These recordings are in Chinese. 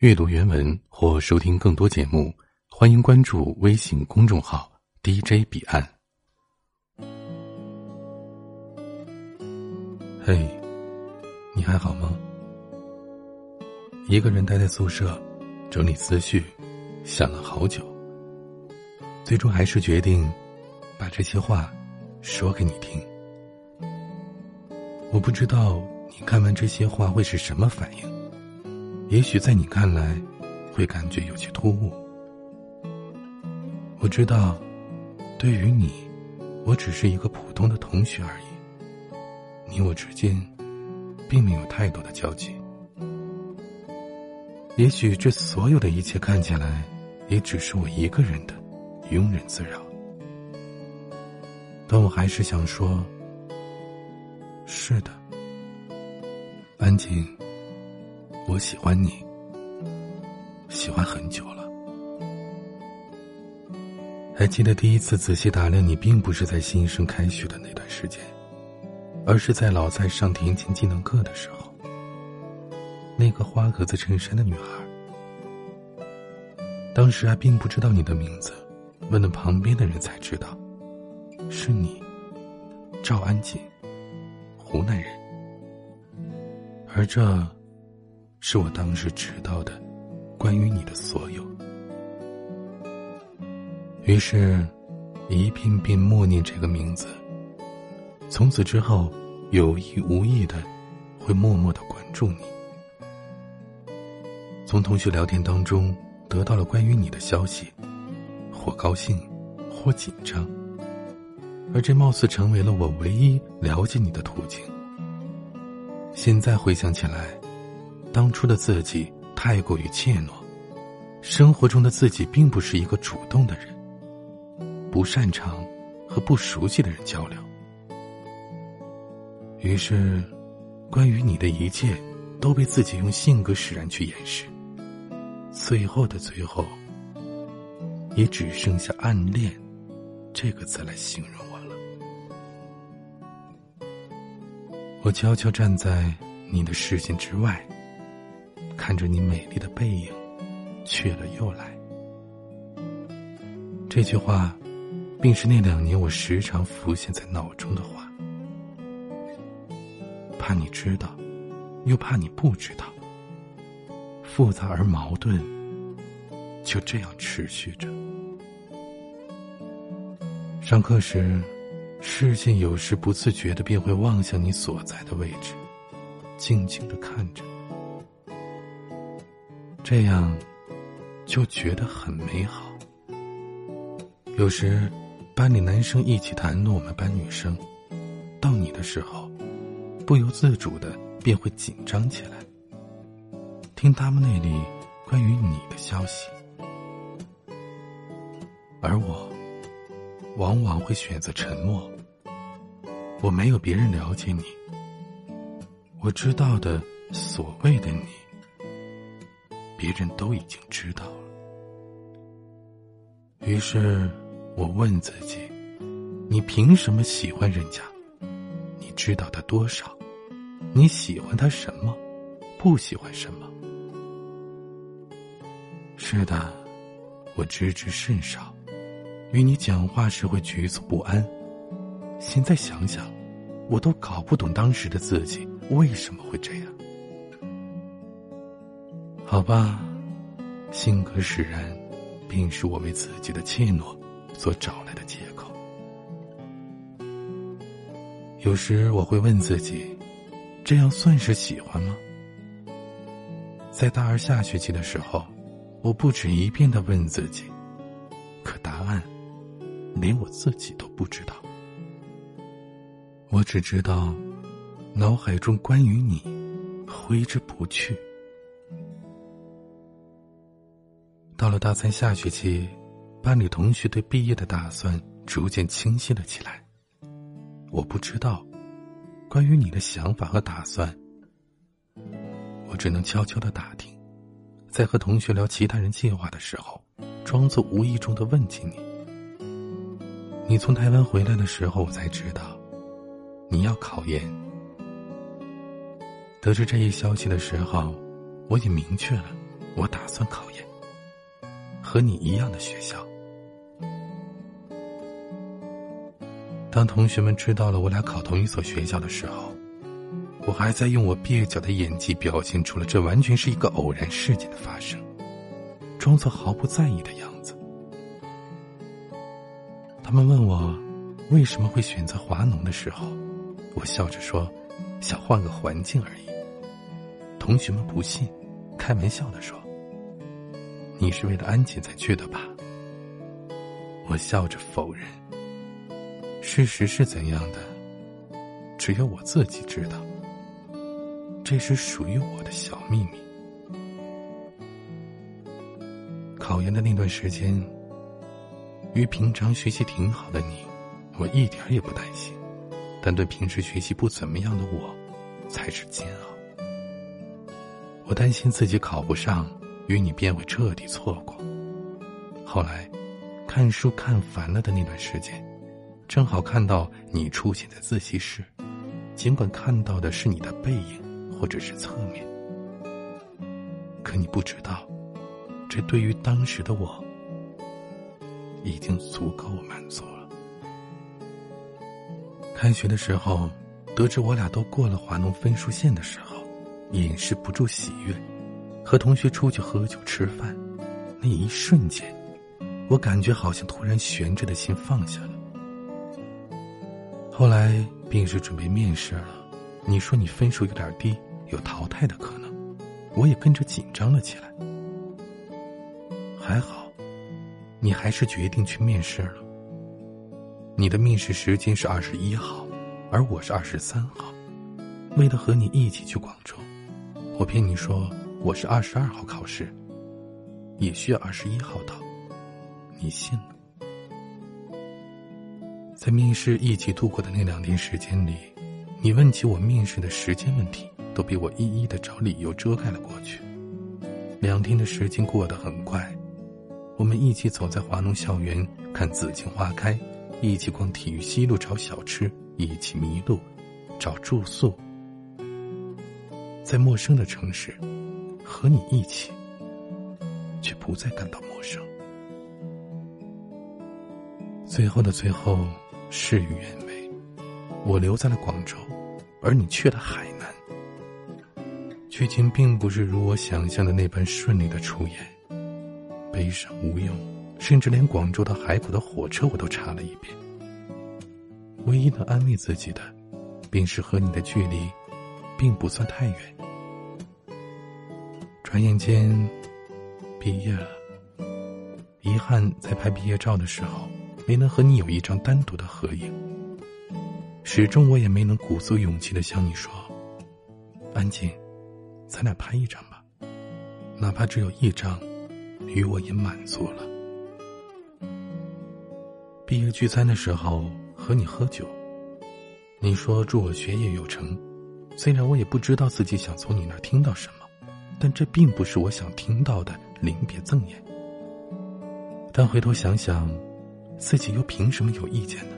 阅读原文或收听更多节目，欢迎关注微信公众号 DJ 彼岸。嘿，你还好吗？一个人待在宿舍，整理思绪，想了好久，最终还是决定把这些话说给你听。我不知道你看完这些话会是什么反应。也许在你看来，会感觉有些突兀。我知道，对于你，我只是一个普通的同学而已。你我之间，并没有太多的交集。也许这所有的一切看起来，也只是我一个人的庸人自扰。但我还是想说，是的，安静。我喜欢你，喜欢很久了。还记得第一次仔细打量你，并不是在新生开学的那段时间，而是在老蔡上田径技能课的时候。那个花格子衬衫的女孩，当时还并不知道你的名字，问了旁边的人才知道，是你，赵安锦，湖南人。而这。是我当时知道的关于你的所有。于是，一遍遍默念这个名字。从此之后，有意无意的，会默默的关注你。从同学聊天当中得到了关于你的消息，或高兴，或紧张。而这貌似成为了我唯一了解你的途径。现在回想起来。当初的自己太过于怯懦，生活中的自己并不是一个主动的人，不擅长和不熟悉的人交流。于是，关于你的一切都被自己用性格使然去掩饰。最后的最后，也只剩下暗恋这个词来形容我了。我悄悄站在你的视线之外。看着你美丽的背影，去了又来。这句话，便是那两年我时常浮现在脑中的话。怕你知道，又怕你不知道。复杂而矛盾，就这样持续着。上课时，视线有时不自觉的便会望向你所在的位置，静静的看着。这样，就觉得很美好。有时，班里男生一起谈论我们班女生，到你的时候，不由自主的便会紧张起来，听他们那里关于你的消息，而我，往往会选择沉默。我没有别人了解你，我知道的所谓的你。别人都已经知道了，于是我问自己：你凭什么喜欢人家？你知道他多少？你喜欢他什么？不喜欢什么？是的，我知之甚少。与你讲话时会局促不安。现在想想，我都搞不懂当时的自己为什么会这样。好吧，性格使然，便是我为自己的怯懦所找来的借口。有时我会问自己，这样算是喜欢吗？在大二下学期的时候，我不止一遍的问自己，可答案连我自己都不知道。我只知道，脑海中关于你挥之不去。到了大三下学期，班里同学对毕业的打算逐渐清晰了起来。我不知道关于你的想法和打算，我只能悄悄的打听，在和同学聊其他人计划的时候，装作无意中的问起你。你从台湾回来的时候，我才知道你要考研。得知这一消息的时候，我也明确了。我打算考研，和你一样的学校。当同学们知道了我俩考同一所学校的时候，我还在用我蹩脚的演技表现出了这完全是一个偶然事件的发生，装作毫不在意的样子。他们问我为什么会选择华农的时候，我笑着说：“想换个环境而已。”同学们不信，开玩笑的说：“你是为了安姐才去的吧？”我笑着否认。事实是怎样的，只有我自己知道。这是属于我的小秘密。考研的那段时间，与平常学习挺好的你，我一点也不担心；但对平时学习不怎么样的我，才是煎熬。我担心自己考不上，与你便会彻底错过。后来，看书看烦了的那段时间。正好看到你出现在自习室，尽管看到的是你的背影或者是侧面，可你不知道，这对于当时的我已经足够满足了。开学的时候，得知我俩都过了华农分数线的时候，掩饰不住喜悦，和同学出去喝酒吃饭，那一瞬间，我感觉好像突然悬着的心放下了。后来便是准备面试了，你说你分数有点低，有淘汰的可能，我也跟着紧张了起来。还好，你还是决定去面试了。你的面试时间是二十一号，而我是二十三号。为了和你一起去广州，我骗你说我是二十二号考试，也需要二十一号到，你信吗。在面试一起度过的那两天时间里，你问起我面试的时间问题，都被我一一的找理由遮盖了过去。两天的时间过得很快，我们一起走在华农校园看紫荆花开，一起逛体育西路找小吃，一起迷路找住宿。在陌生的城市，和你一起，却不再感到陌生。最后的最后。事与愿违，我留在了广州，而你去了海南。剧情并不是如我想象的那般顺利的出演，悲伤无用，甚至连广州到海口的火车我都查了一遍。唯一能安慰自己的，便是和你的距离，并不算太远。转眼间，毕业了。遗憾在拍毕业照的时候。没能和你有一张单独的合影，始终我也没能鼓足勇气的向你说：“安静，咱俩拍一张吧，哪怕只有一张，与我也满足了。”毕业聚餐的时候和你喝酒，你说祝我学业有成，虽然我也不知道自己想从你那听到什么，但这并不是我想听到的临别赠言。但回头想想。自己又凭什么有意见呢？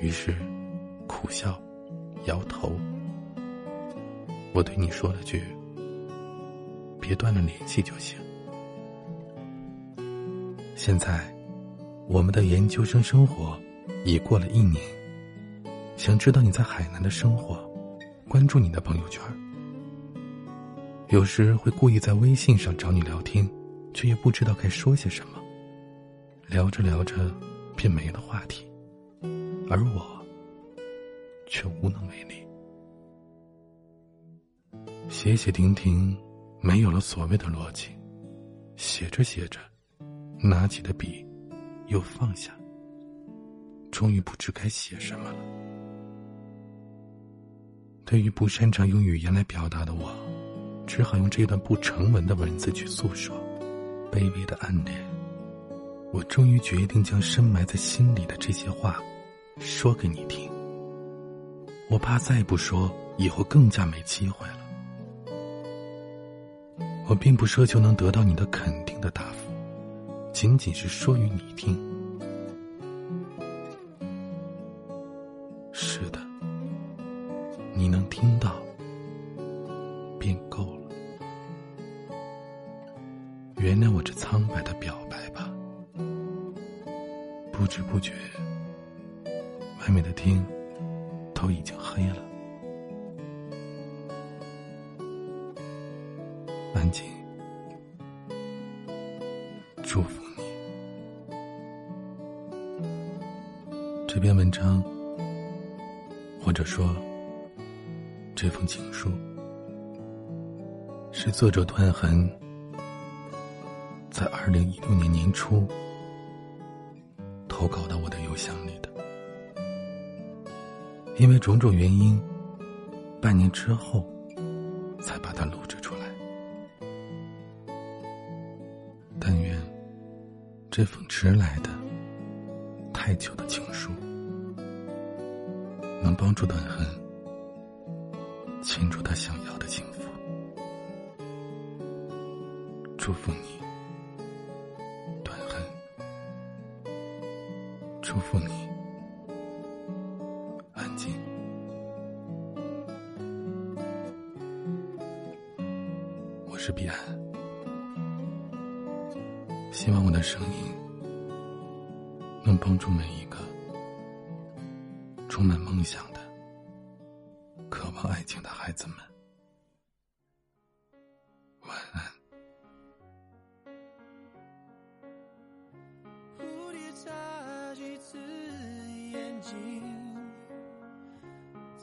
于是，苦笑，摇头。我对你说了句：“别断了联系就行。”现在，我们的研究生生活已过了一年。想知道你在海南的生活，关注你的朋友圈。有时会故意在微信上找你聊天，却也不知道该说些什么。聊着聊着，便没了话题，而我却无能为力。写写停停，没有了所谓的逻辑。写着写着，拿起的笔又放下，终于不知该写什么了。对于不擅长用语言来表达的我，只好用这段不成文的文字去诉说卑微的暗恋。我终于决定将深埋在心里的这些话，说给你听。我怕再不说，以后更加没机会了。我并不奢求能得到你的肯定的答复，仅仅是说与你听。是的，你能听到，不知不觉，外面的天都已经黑了。安静，祝福你。这篇文章，或者说这封情书，是作者段痕在二零一六年年初投稿到我的邮箱里的。因为种种原因，半年之后才把它录制出来。但愿这封迟来的、太久的情书。能帮助段痕倾注他想要的幸福，祝福你，祝福你，安静。我是彼岸，希望我的声音能帮助每一个。充满梦想的、渴望爱情的孩子们，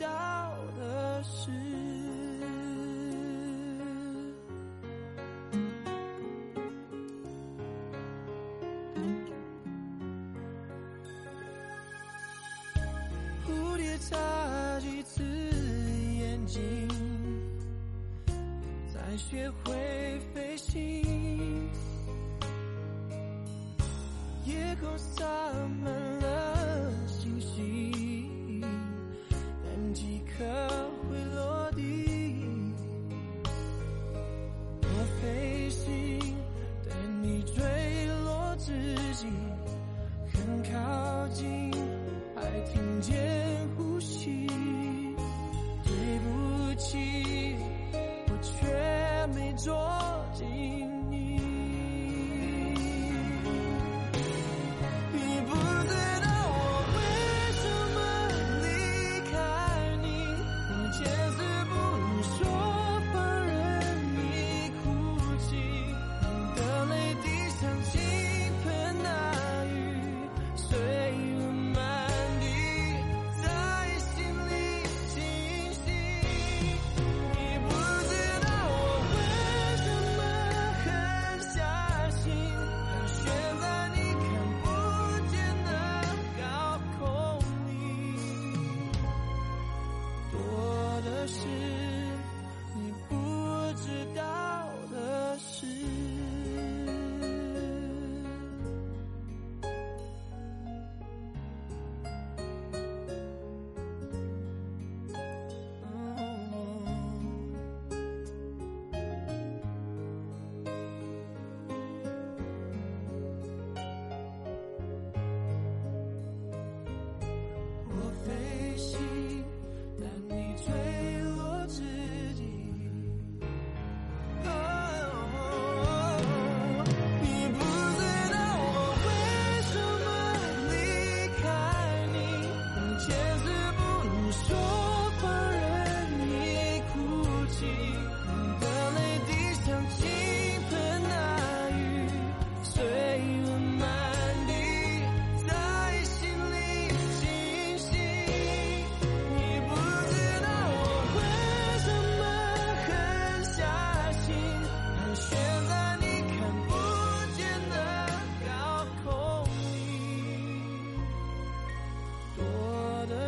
到的事。蝴蝶眨几次眼睛，才学会飞行。夜空洒满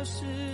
是